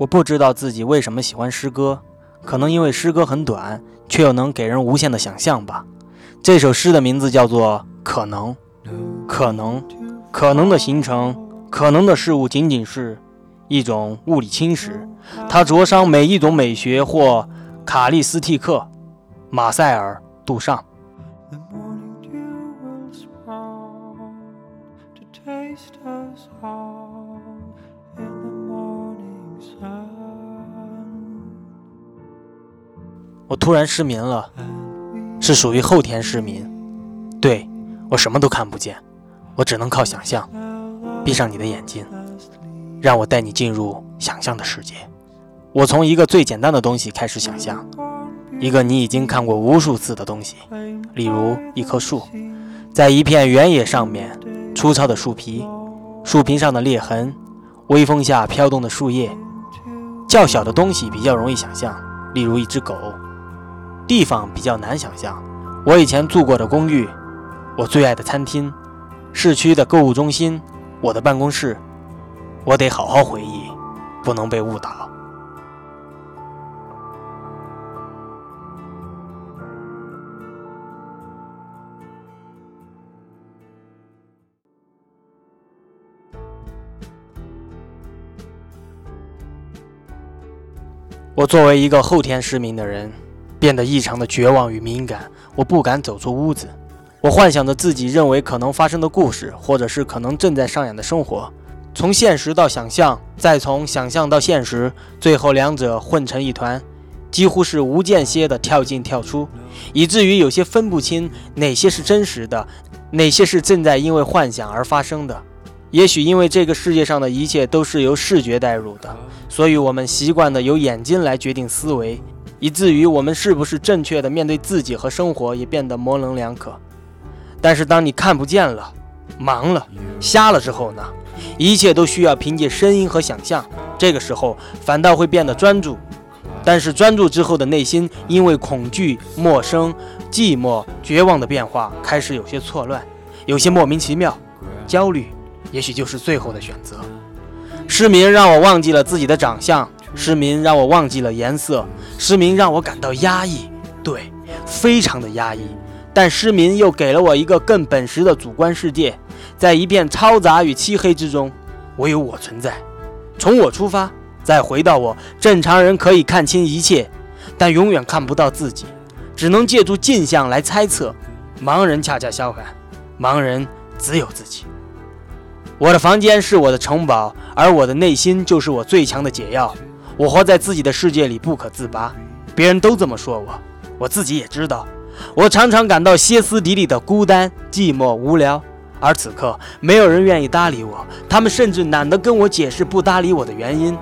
我不知道自己为什么喜欢诗歌，可能因为诗歌很短，却又能给人无限的想象吧。这首诗的名字叫做《可能》，可能，可能的形成，可能的事物仅仅是一种物理侵蚀，它灼伤每一种美学或卡利斯蒂克、马塞尔、杜尚。我突然失明了，是属于后天失明。对我什么都看不见，我只能靠想象。闭上你的眼睛，让我带你进入想象的世界。我从一个最简单的东西开始想象，一个你已经看过无数次的东西，例如一棵树，在一片原野上面，粗糙的树皮，树皮上的裂痕，微风下飘动的树叶。较小的东西比较容易想象，例如一只狗。地方比较难想象，我以前住过的公寓，我最爱的餐厅，市区的购物中心，我的办公室，我得好好回忆，不能被误导。我作为一个后天失明的人。变得异常的绝望与敏感，我不敢走出屋子。我幻想着自己认为可能发生的故事，或者是可能正在上演的生活，从现实到想象，再从想象到现实，最后两者混成一团，几乎是无间歇的跳进跳出，以至于有些分不清哪些是真实的，哪些是正在因为幻想而发生的。也许因为这个世界上的一切都是由视觉带入的，所以我们习惯的由眼睛来决定思维。以至于我们是不是正确的面对自己和生活也变得模棱两可。但是当你看不见了、盲了、瞎了之后呢？一切都需要凭借声音和想象，这个时候反倒会变得专注。但是专注之后的内心，因为恐惧、陌生、寂寞、绝望的变化，开始有些错乱，有些莫名其妙。焦虑，也许就是最后的选择。失明让我忘记了自己的长相。失明让我忘记了颜色，失明让我感到压抑，对，非常的压抑。但失明又给了我一个更本实的主观世界，在一片嘈杂与漆黑之中，唯有我存在。从我出发，再回到我。正常人可以看清一切，但永远看不到自己，只能借助镜像来猜测。盲人恰恰相反，盲人只有自己。我的房间是我的城堡，而我的内心就是我最强的解药。我活在自己的世界里不可自拔，别人都这么说我，我自己也知道。我常常感到歇斯底里的孤单、寂寞、无聊，而此刻没有人愿意搭理我，他们甚至懒得跟我解释不搭理我的原因。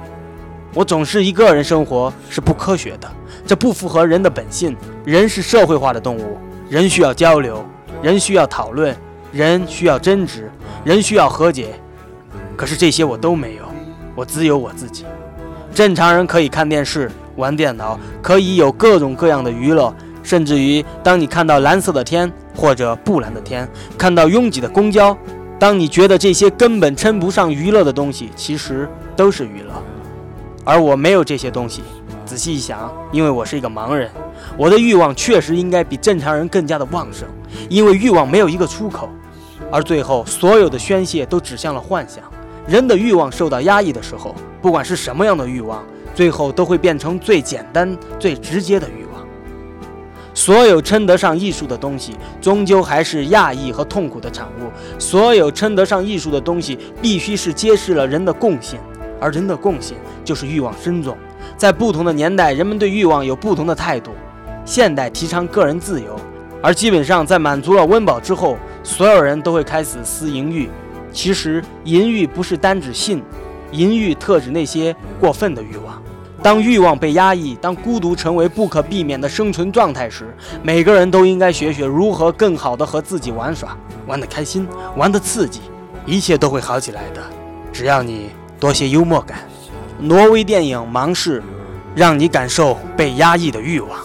我总是一个人生活是不科学的，这不符合人的本性。人是社会化的动物，人需要交流，人需要讨论，人需要争执，人需要和解。可是这些我都没有，我只有我自己。正常人可以看电视、玩电脑，可以有各种各样的娱乐，甚至于当你看到蓝色的天或者不蓝的天，看到拥挤的公交，当你觉得这些根本称不上娱乐的东西，其实都是娱乐。而我没有这些东西。仔细一想，因为我是一个盲人，我的欲望确实应该比正常人更加的旺盛，因为欲望没有一个出口，而最后所有的宣泄都指向了幻想。人的欲望受到压抑的时候。不管是什么样的欲望，最后都会变成最简单、最直接的欲望。所有称得上艺术的东西，终究还是压抑和痛苦的产物。所有称得上艺术的东西，必须是揭示了人的共性，而人的共性就是欲望深重。在不同的年代，人们对欲望有不同的态度。现代提倡个人自由，而基本上在满足了温饱之后，所有人都会开始私淫欲。其实，淫欲不是单指性。淫欲特指那些过分的欲望。当欲望被压抑，当孤独成为不可避免的生存状态时，每个人都应该学学如何更好的和自己玩耍，玩得开心，玩得刺激，一切都会好起来的。只要你多些幽默感。挪威电影《盲视》，让你感受被压抑的欲望。